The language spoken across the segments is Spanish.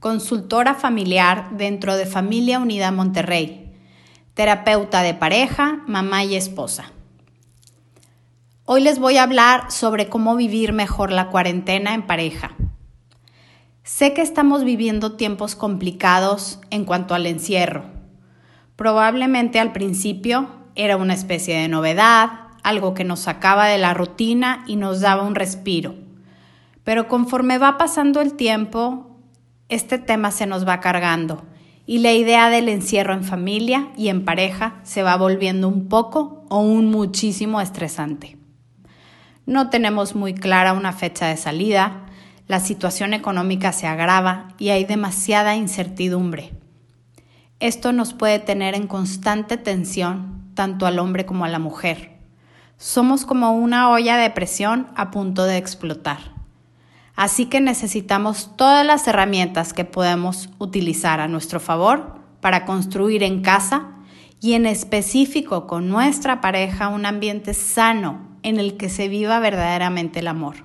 consultora familiar dentro de Familia Unida Monterrey, terapeuta de pareja, mamá y esposa. Hoy les voy a hablar sobre cómo vivir mejor la cuarentena en pareja. Sé que estamos viviendo tiempos complicados en cuanto al encierro. Probablemente al principio era una especie de novedad, algo que nos sacaba de la rutina y nos daba un respiro. Pero conforme va pasando el tiempo, este tema se nos va cargando y la idea del encierro en familia y en pareja se va volviendo un poco o un muchísimo estresante. No tenemos muy clara una fecha de salida, la situación económica se agrava y hay demasiada incertidumbre. Esto nos puede tener en constante tensión tanto al hombre como a la mujer. Somos como una olla de presión a punto de explotar. Así que necesitamos todas las herramientas que podemos utilizar a nuestro favor para construir en casa y en específico con nuestra pareja un ambiente sano en el que se viva verdaderamente el amor.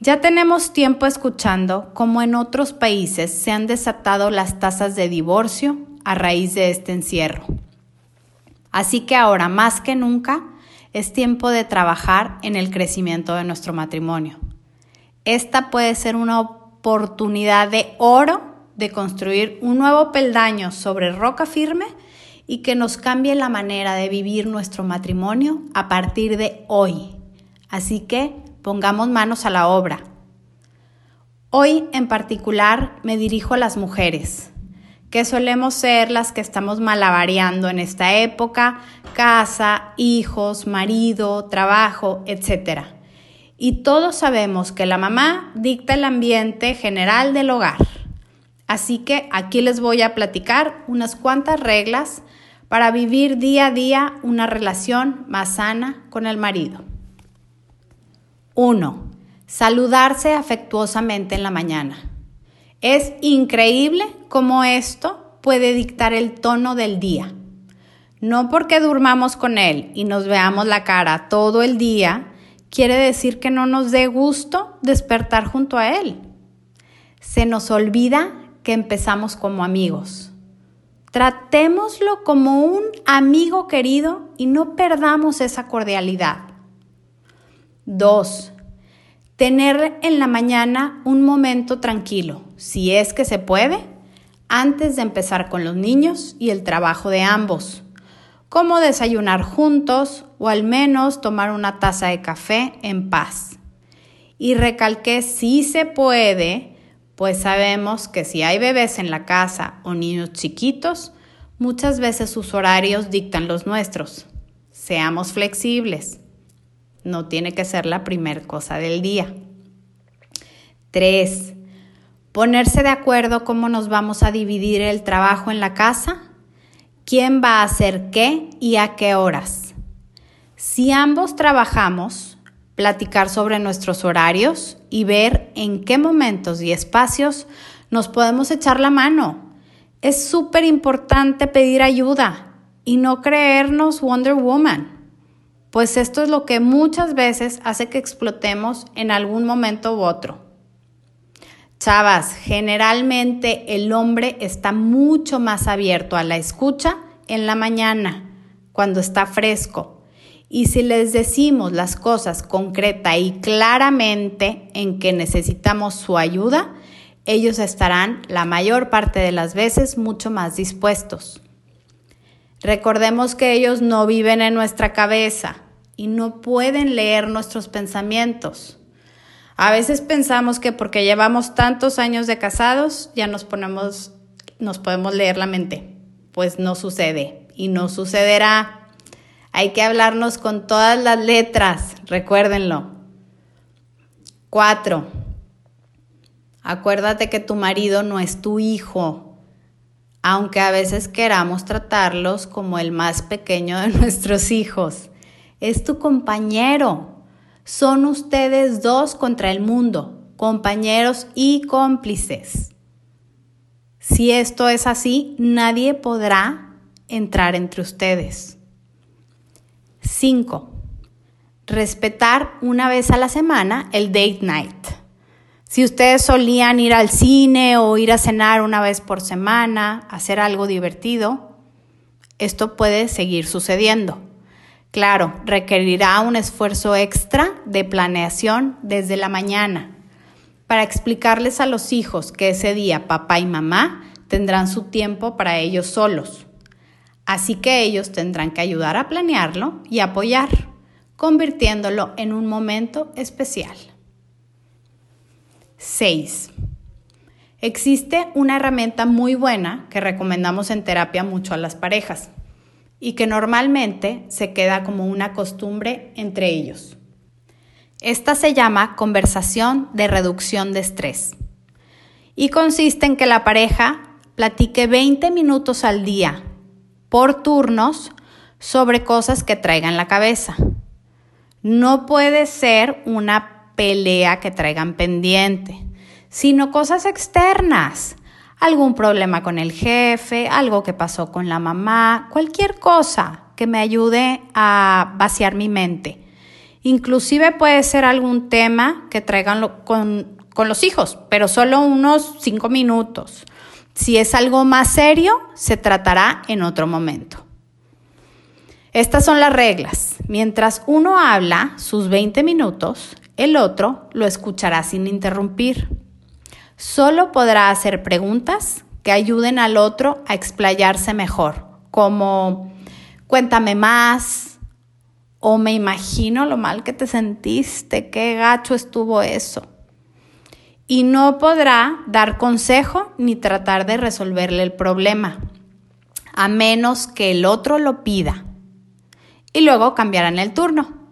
Ya tenemos tiempo escuchando cómo en otros países se han desatado las tasas de divorcio a raíz de este encierro. Así que ahora más que nunca es tiempo de trabajar en el crecimiento de nuestro matrimonio. Esta puede ser una oportunidad de oro de construir un nuevo peldaño sobre roca firme y que nos cambie la manera de vivir nuestro matrimonio a partir de hoy. Así que pongamos manos a la obra. Hoy en particular me dirijo a las mujeres, que solemos ser las que estamos malabareando en esta época, casa, hijos, marido, trabajo, etc. Y todos sabemos que la mamá dicta el ambiente general del hogar. Así que aquí les voy a platicar unas cuantas reglas para vivir día a día una relación más sana con el marido. 1. Saludarse afectuosamente en la mañana. Es increíble cómo esto puede dictar el tono del día. No porque durmamos con él y nos veamos la cara todo el día, quiere decir que no nos dé gusto despertar junto a él. Se nos olvida que empezamos como amigos Tratémoslo como un amigo querido y no perdamos esa cordialidad. 2. Tener en la mañana un momento tranquilo, si es que se puede, antes de empezar con los niños y el trabajo de ambos, como desayunar juntos o al menos tomar una taza de café en paz. Y recalqué si se puede pues sabemos que si hay bebés en la casa o niños chiquitos, muchas veces sus horarios dictan los nuestros. Seamos flexibles. No tiene que ser la primer cosa del día. 3. Ponerse de acuerdo cómo nos vamos a dividir el trabajo en la casa, quién va a hacer qué y a qué horas. Si ambos trabajamos, platicar sobre nuestros horarios y ver en qué momentos y espacios nos podemos echar la mano. Es súper importante pedir ayuda y no creernos Wonder Woman, pues esto es lo que muchas veces hace que explotemos en algún momento u otro. Chavas, generalmente el hombre está mucho más abierto a la escucha en la mañana, cuando está fresco, y si les decimos las cosas concreta y claramente en que necesitamos su ayuda, ellos estarán la mayor parte de las veces mucho más dispuestos. Recordemos que ellos no viven en nuestra cabeza y no pueden leer nuestros pensamientos. A veces pensamos que porque llevamos tantos años de casados ya nos ponemos nos podemos leer la mente. Pues no sucede y no sucederá. Hay que hablarnos con todas las letras, recuérdenlo. Cuatro, acuérdate que tu marido no es tu hijo. aunque a veces queramos tratarlos como el más pequeño de nuestros hijos. Es tu compañero. Son ustedes dos contra el mundo, compañeros y cómplices. Si esto es así, nadie podrá entrar entre ustedes. 5. Respetar una vez a la semana el date night. Si ustedes solían ir al cine o ir a cenar una vez por semana, hacer algo divertido, esto puede seguir sucediendo. Claro, requerirá un esfuerzo extra de planeación desde la mañana para explicarles a los hijos que ese día papá y mamá tendrán su tiempo para ellos solos. Así que ellos tendrán que ayudar a planearlo y apoyar, convirtiéndolo en un momento especial. 6. Existe una herramienta muy buena que recomendamos en terapia mucho a las parejas y que normalmente se queda como una costumbre entre ellos. Esta se llama conversación de reducción de estrés y consiste en que la pareja platique 20 minutos al día por turnos sobre cosas que traigan la cabeza. No puede ser una pelea que traigan pendiente, sino cosas externas. Algún problema con el jefe, algo que pasó con la mamá, cualquier cosa que me ayude a vaciar mi mente. Inclusive puede ser algún tema que traigan con, con los hijos, pero solo unos cinco minutos. Si es algo más serio, se tratará en otro momento. Estas son las reglas. Mientras uno habla sus 20 minutos, el otro lo escuchará sin interrumpir. Solo podrá hacer preguntas que ayuden al otro a explayarse mejor, como cuéntame más o me imagino lo mal que te sentiste, qué gacho estuvo eso y no podrá dar consejo ni tratar de resolverle el problema, a menos que el otro lo pida. Y luego cambiarán el turno.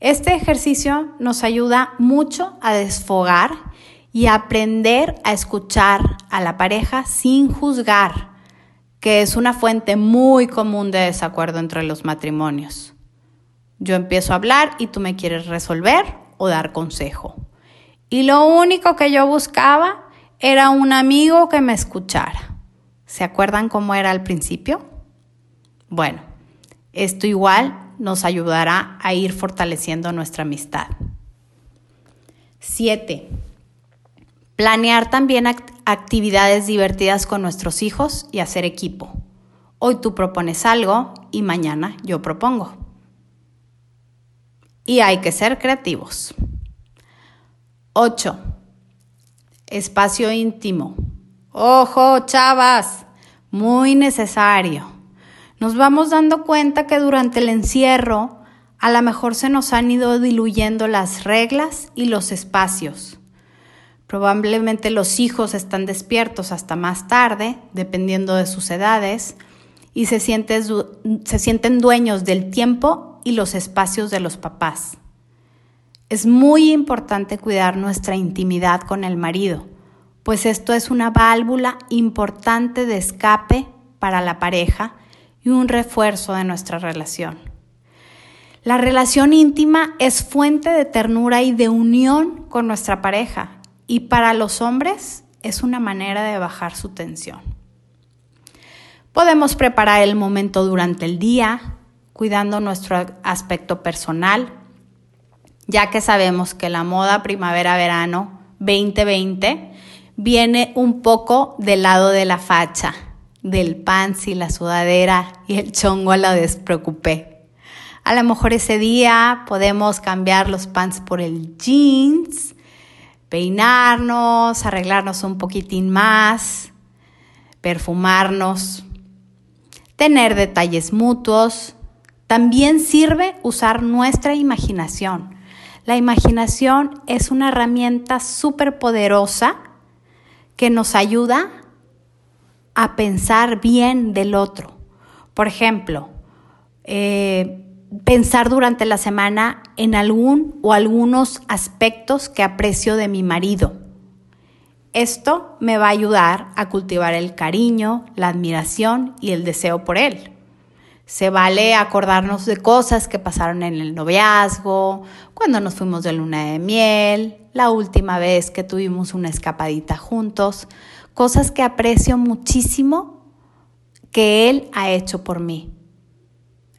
Este ejercicio nos ayuda mucho a desfogar y aprender a escuchar a la pareja sin juzgar, que es una fuente muy común de desacuerdo entre los matrimonios. Yo empiezo a hablar y tú me quieres resolver o dar consejo. Y lo único que yo buscaba era un amigo que me escuchara. ¿Se acuerdan cómo era al principio? Bueno, esto igual nos ayudará a ir fortaleciendo nuestra amistad. 7. Planear también actividades divertidas con nuestros hijos y hacer equipo. Hoy tú propones algo y mañana yo propongo. Y hay que ser creativos. 8. Espacio íntimo. Ojo, chavas, muy necesario. Nos vamos dando cuenta que durante el encierro a lo mejor se nos han ido diluyendo las reglas y los espacios. Probablemente los hijos están despiertos hasta más tarde, dependiendo de sus edades, y se, sienten dueños del tiempo y los espacios de los papás. Es muy importante cuidar nuestra intimidad con el marido, pues esto es una válvula importante de escape para la pareja y un refuerzo de nuestra relación. La relación íntima es fuente de ternura y de unión con nuestra pareja y para los hombres es una manera de bajar su tensión. Podemos preparar el momento durante el día, cuidando nuestro aspecto personal, ya que sabemos que la moda primavera-verano 2020 viene un poco del lado de la facha, del pants y la sudadera y el chongo a la despreocupé. A lo mejor ese día podemos cambiar los pants por el jeans, peinarnos, arreglarnos un poquitín más, perfumarnos, tener detalles mutuos. También sirve usar nuestra imaginación la imaginación es una herramienta súper poderosa que nos ayuda a pensar bien del otro. Por ejemplo, eh, pensar durante la semana en algún o algunos aspectos que aprecio de mi marido Esto me va a ayudar a cultivar el cariño, la admiración y el deseo por él. Se vale acordarnos de cosas que pasaron en el noviazgo, cuando nos fuimos de luna de miel, la última vez que tuvimos una escapadita juntos, cosas que aprecio muchísimo que él ha hecho por mí.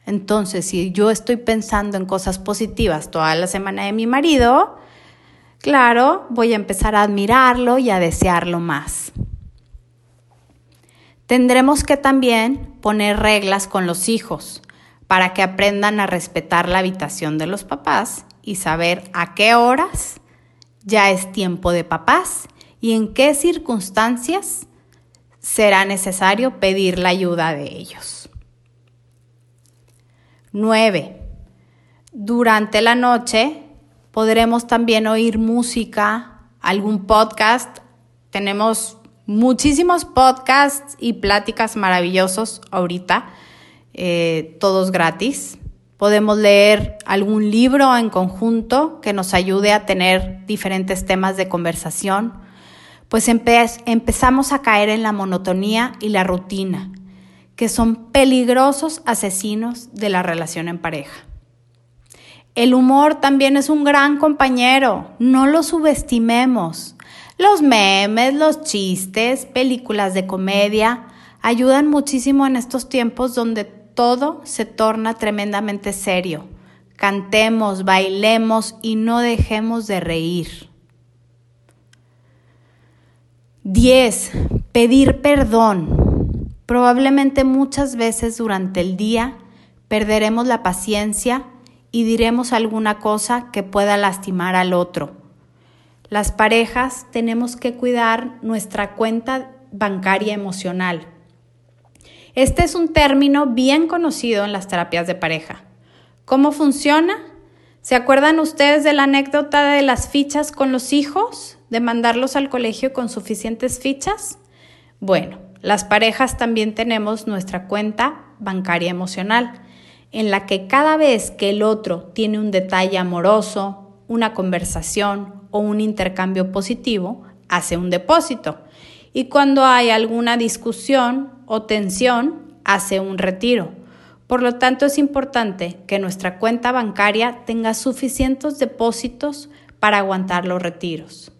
Entonces, si yo estoy pensando en cosas positivas toda la semana de mi marido, claro, voy a empezar a admirarlo y a desearlo más. Tendremos que también poner reglas con los hijos para que aprendan a respetar la habitación de los papás y saber a qué horas ya es tiempo de papás y en qué circunstancias será necesario pedir la ayuda de ellos. 9. Durante la noche podremos también oír música, algún podcast. Tenemos muchísimos podcasts y pláticas maravillosos ahorita, eh, todos gratis. Podemos leer algún libro en conjunto que nos ayude a tener diferentes temas de conversación, pues empezamos a caer en la monotonía y la rutina, que son peligrosos asesinos de la relación en pareja. El humor también es un gran compañero, no lo subestimemos. Los memes, los chistes, películas de comedia ayudan muchísimo en estos tiempos donde todo se torna tremendamente serio. Cantemos, bailemos y no dejemos de reír. 10. Pedir perdón. Probablemente muchas veces durante el día perderemos la paciencia y diremos alguna cosa que pueda lastimar al otro. Las parejas tenemos que cuidar nuestra cuenta bancaria emocional este es un término bien conocido en las terapias de pareja. ¿Cómo funciona? ¿Se acuerdan ustedes de la anécdota de las fichas con los hijos? ¿De mandarlos al colegio con suficientes fichas? Bueno, las parejas también tenemos nuestra cuenta bancaria emocional, en la que cada vez que el otro tiene un detalle amoroso, una conversación o un intercambio positivo, hace un depósito. Y cuando hay alguna discusión o tensión, hace un retiro. Por lo tanto, es importante que nuestra cuenta bancaria tenga suficientes depósitos para aguantar los retiros.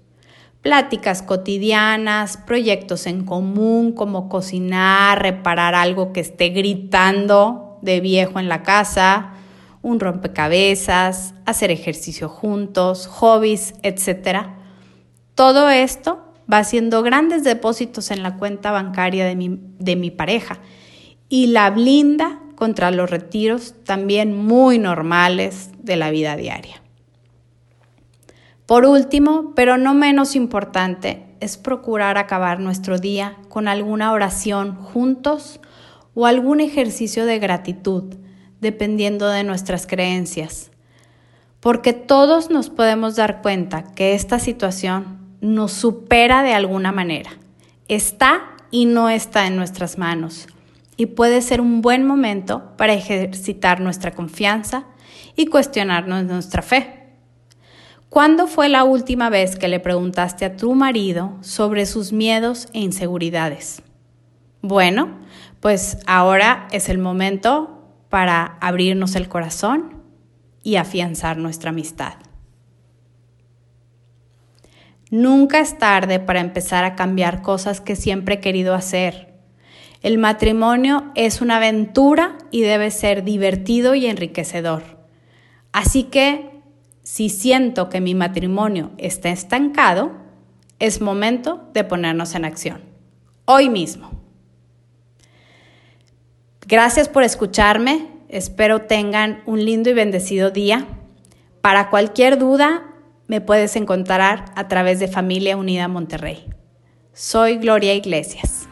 Pláticas cotidianas, proyectos en común como cocinar, reparar algo que esté gritando de viejo en la casa, un rompecabezas, hacer ejercicio juntos, hobbies, etc. Todo esto va haciendo grandes depósitos en la cuenta bancaria de mi, de mi pareja y la blinda contra los retiros también muy normales de la vida diaria. Por último, pero no menos importante, es procurar acabar nuestro día con alguna oración juntos o algún ejercicio de gratitud, dependiendo de nuestras creencias. Porque todos nos podemos dar cuenta que esta situación nos supera de alguna manera. Está y no está en nuestras manos y puede ser un buen momento para ejercitar nuestra confianza y cuestionarnos nuestra fe. ¿Cuándo fue la última vez que le preguntaste a tu marido sobre sus miedos e inseguridades? Bueno, pues ahora es el momento para abrirnos el corazón y afianzar nuestra amistad. Nunca es tarde para empezar a cambiar cosas que siempre he querido hacer. El matrimonio es una aventura y debe ser divertido y enriquecedor. Así que, si siento que mi matrimonio está estancado, es momento de ponernos en acción. Hoy mismo. Gracias por escucharme. Espero tengan un lindo y bendecido día. Para cualquier duda, me puedes encontrar a través de Familia Unida Monterrey. Soy Gloria Iglesias.